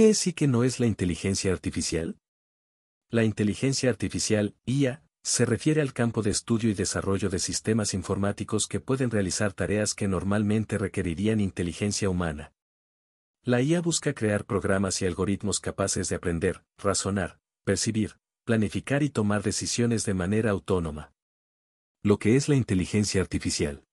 ¿Qué es y qué no es la inteligencia artificial? La inteligencia artificial, IA, se refiere al campo de estudio y desarrollo de sistemas informáticos que pueden realizar tareas que normalmente requerirían inteligencia humana. La IA busca crear programas y algoritmos capaces de aprender, razonar, percibir, planificar y tomar decisiones de manera autónoma. Lo que es la inteligencia artificial.